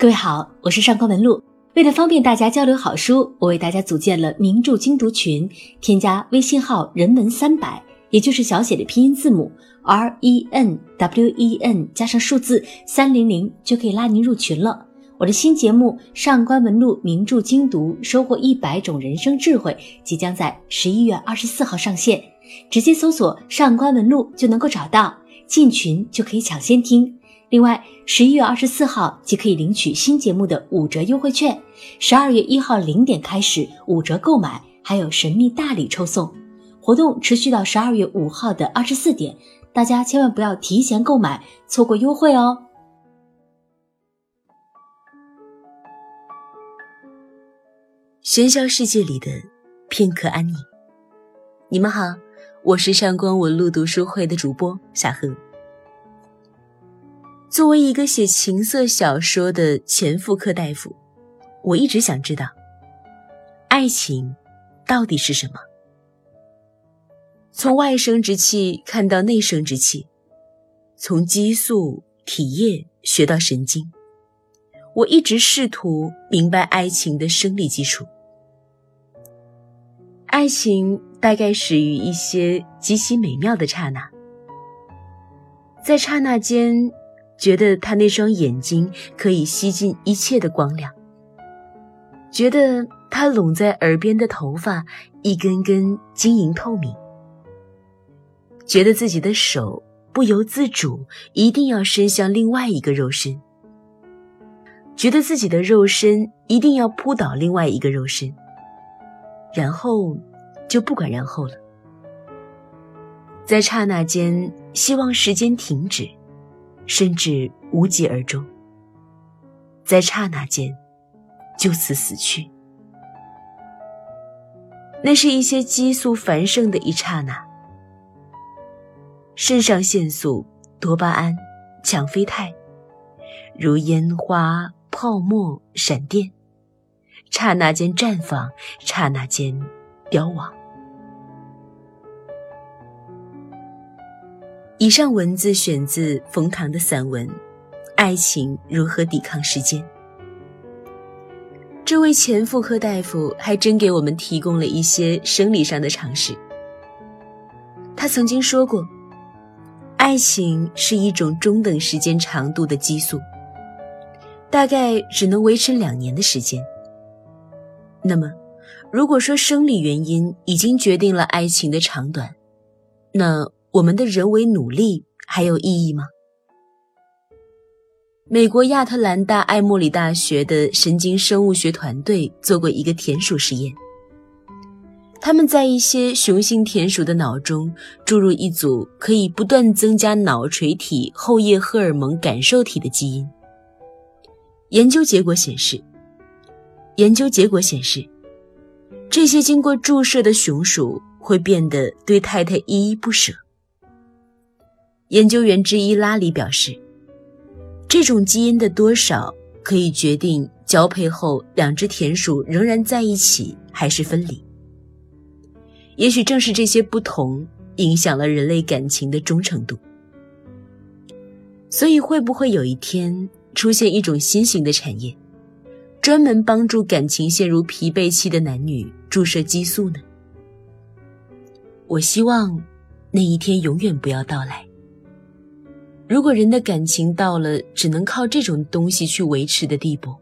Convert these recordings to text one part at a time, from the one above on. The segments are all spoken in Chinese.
各位好，我是上官文露。为了方便大家交流好书，我为大家组建了名著精读群，添加微信号“人文三百”，也就是小写的拼音字母 R E N W E N 加上数字三零零，就可以拉您入群了。我的新节目《上官文露名著精读》，收获一百种人生智慧，即将在十一月二十四号上线。直接搜索“上官文露”就能够找到，进群就可以抢先听。另外，十一月二十四号即可以领取新节目的五折优惠券，十二月一号零点开始五折购买，还有神秘大礼抽送。活动持续到十二月五号的二十四点，大家千万不要提前购买，错过优惠哦。喧嚣世界里的片刻安宁。你们好，我是上官文露读书会的主播夏荷。作为一个写情色小说的前妇科大夫，我一直想知道，爱情到底是什么？从外生殖器看到内生殖器，从激素、体液学到神经，我一直试图明白爱情的生理基础。爱情大概始于一些极其美妙的刹那，在刹那间。觉得他那双眼睛可以吸进一切的光亮，觉得他拢在耳边的头发一根根晶莹透明，觉得自己的手不由自主一定要伸向另外一个肉身，觉得自己的肉身一定要扑倒另外一个肉身，然后就不管然后了，在刹那间希望时间停止。甚至无疾而终，在刹那间就此死去。那是一些激素繁盛的一刹那，肾上腺素、多巴胺、羟啡肽，如烟花、泡沫、闪电，刹那间绽放，刹那间凋亡。以上文字选自冯唐的散文《爱情如何抵抗时间》。这位前妇科大夫还真给我们提供了一些生理上的常识。他曾经说过，爱情是一种中等时间长度的激素，大概只能维持两年的时间。那么，如果说生理原因已经决定了爱情的长短，那……我们的人为努力还有意义吗？美国亚特兰大艾默里大学的神经生物学团队做过一个田鼠实验。他们在一些雄性田鼠的脑中注入一组可以不断增加脑垂体后叶荷尔蒙感受体的基因。研究结果显示，研究结果显示，这些经过注射的雄鼠会变得对太太依依不舍。研究员之一拉里表示，这种基因的多少可以决定交配后两只田鼠仍然在一起还是分离。也许正是这些不同影响了人类感情的忠诚度。所以，会不会有一天出现一种新型的产业，专门帮助感情陷入疲惫期的男女注射激素呢？我希望那一天永远不要到来。如果人的感情到了只能靠这种东西去维持的地步，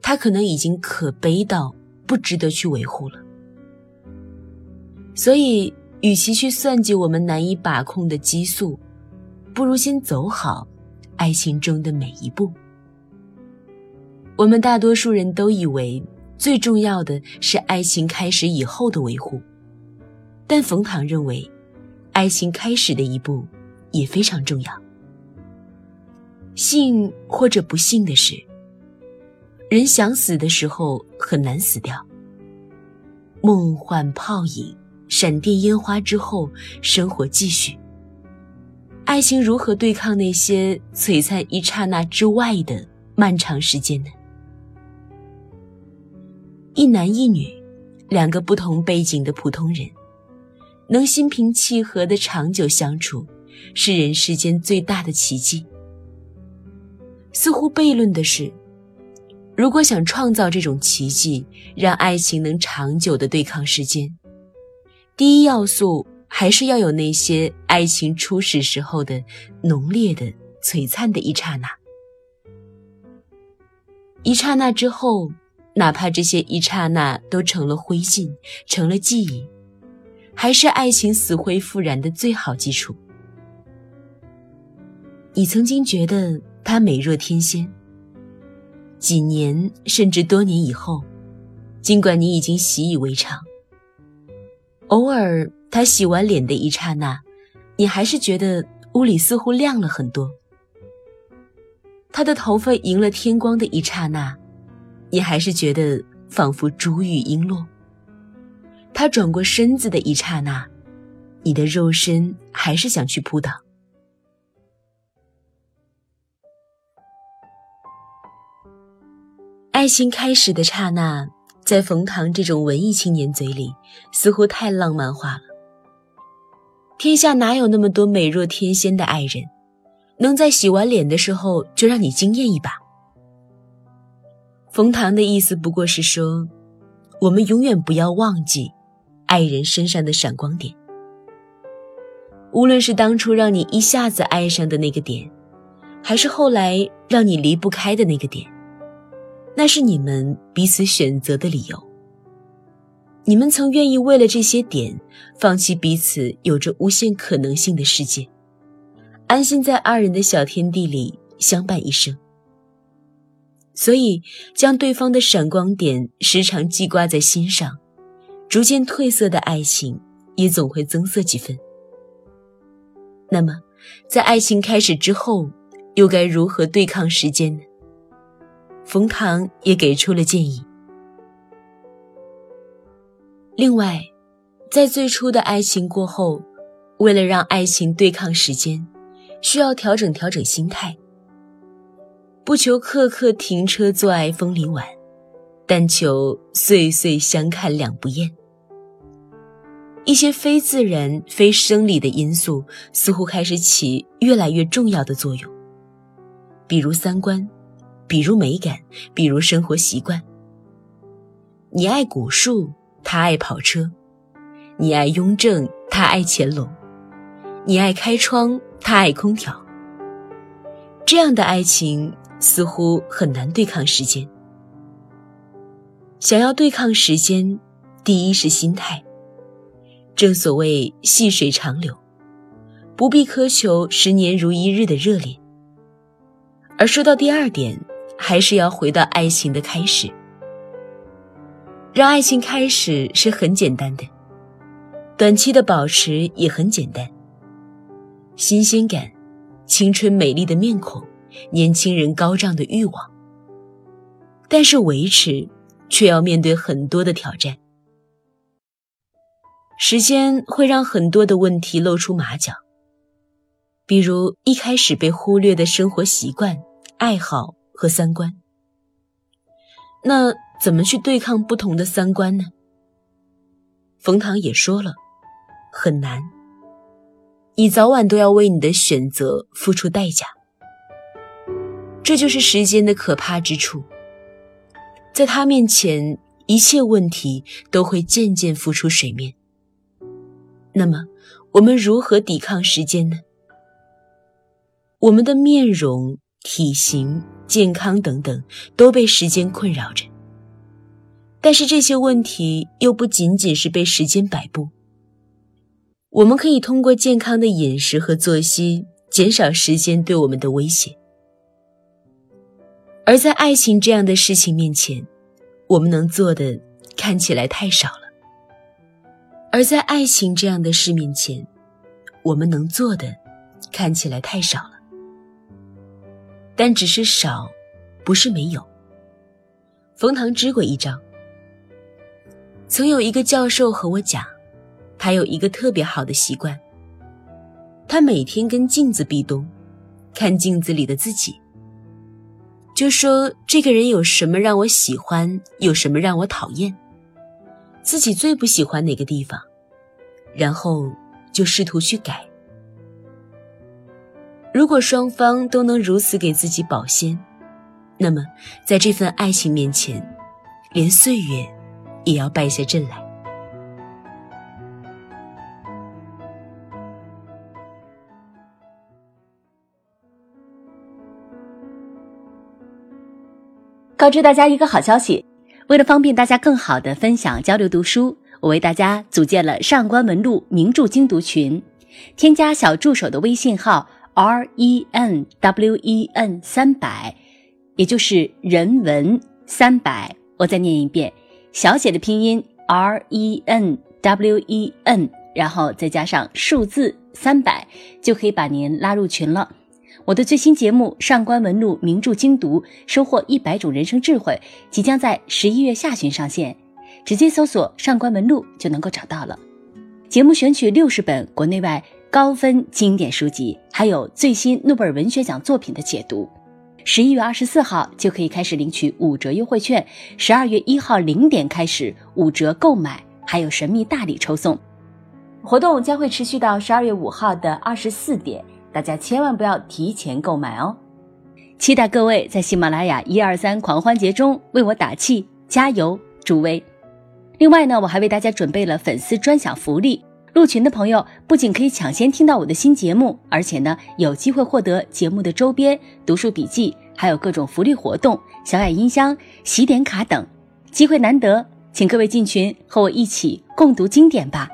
他可能已经可悲到不值得去维护了。所以，与其去算计我们难以把控的激素，不如先走好爱情中的每一步。我们大多数人都以为最重要的是爱情开始以后的维护，但冯唐认为，爱情开始的一步也非常重要。幸或者不幸的是，人想死的时候很难死掉。梦幻泡影、闪电烟花之后，生活继续。爱情如何对抗那些璀璨一刹那之外的漫长时间呢？一男一女，两个不同背景的普通人，能心平气和的长久相处，是人世间最大的奇迹。似乎悖论的是，如果想创造这种奇迹，让爱情能长久的对抗时间，第一要素还是要有那些爱情初始时候的浓烈的、璀璨的一刹那。一刹那之后，哪怕这些一刹那都成了灰烬，成了记忆，还是爱情死灰复燃的最好基础。你曾经觉得她美若天仙，几年甚至多年以后，尽管你已经习以为常，偶尔她洗完脸的一刹那，你还是觉得屋里似乎亮了很多。她的头发迎了天光的一刹那，你还是觉得仿佛珠玉璎珞。她转过身子的一刹那，你的肉身还是想去扑倒。爱情开始的刹那，在冯唐这种文艺青年嘴里，似乎太浪漫化了。天下哪有那么多美若天仙的爱人，能在洗完脸的时候就让你惊艳一把？冯唐的意思不过是说，我们永远不要忘记爱人身上的闪光点，无论是当初让你一下子爱上的那个点，还是后来让你离不开的那个点。那是你们彼此选择的理由。你们曾愿意为了这些点，放弃彼此有着无限可能性的世界，安心在二人的小天地里相伴一生。所以，将对方的闪光点时常记挂在心上，逐渐褪色的爱情也总会增色几分。那么，在爱情开始之后，又该如何对抗时间呢？冯唐也给出了建议。另外，在最初的爱情过后，为了让爱情对抗时间，需要调整调整心态，不求刻刻停车坐爱枫林晚，但求岁岁相看两不厌。一些非自然、非生理的因素似乎开始起越来越重要的作用，比如三观。比如美感，比如生活习惯。你爱古树，他爱跑车；你爱雍正，他爱乾隆；你爱开窗，他爱空调。这样的爱情似乎很难对抗时间。想要对抗时间，第一是心态。正所谓细水长流，不必苛求十年如一日的热烈。而说到第二点。还是要回到爱情的开始，让爱情开始是很简单的，短期的保持也很简单。新鲜感、青春美丽的面孔、年轻人高涨的欲望，但是维持却要面对很多的挑战。时间会让很多的问题露出马脚，比如一开始被忽略的生活习惯、爱好。和三观，那怎么去对抗不同的三观呢？冯唐也说了，很难。你早晚都要为你的选择付出代价。这就是时间的可怕之处，在他面前，一切问题都会渐渐浮出水面。那么，我们如何抵抗时间呢？我们的面容、体型。健康等等都被时间困扰着，但是这些问题又不仅仅是被时间摆布。我们可以通过健康的饮食和作息减少时间对我们的威胁。而在爱情这样的事情面前，我们能做的看起来太少了。而在爱情这样的事面前，我们能做的看起来太少了。但只是少，不是没有。冯唐支过一招。曾有一个教授和我讲，他有一个特别好的习惯。他每天跟镜子壁咚，看镜子里的自己，就说这个人有什么让我喜欢，有什么让我讨厌，自己最不喜欢哪个地方，然后就试图去改。如果双方都能如此给自己保鲜，那么在这份爱情面前，连岁月也要败下阵来。告知大家一个好消息，为了方便大家更好的分享交流读书，我为大家组建了上官文录名著精读群。添加小助手的微信号 r e n w e n 三百，也就是人文三百。我再念一遍，小写的拼音 r e n w e n，然后再加上数字三百，就可以把您拉入群了。我的最新节目《上官文录名著精读》，收获一百种人生智慧，即将在十一月下旬上线，直接搜索“上官文录”就能够找到了。节目选取六十本国内外高分经典书籍，还有最新诺贝尔文学奖作品的解读。十一月二十四号就可以开始领取五折优惠券，十二月一号零点开始五折购买，还有神秘大礼抽送。活动将会持续到十二月五号的二十四点。大家千万不要提前购买哦！期待各位在喜马拉雅一二三狂欢节中为我打气加油助威。另外呢，我还为大家准备了粉丝专享福利，入群的朋友不仅可以抢先听到我的新节目，而且呢有机会获得节目的周边、读书笔记，还有各种福利活动、小雅音箱、喜点卡等，机会难得，请各位进群和我一起共读经典吧。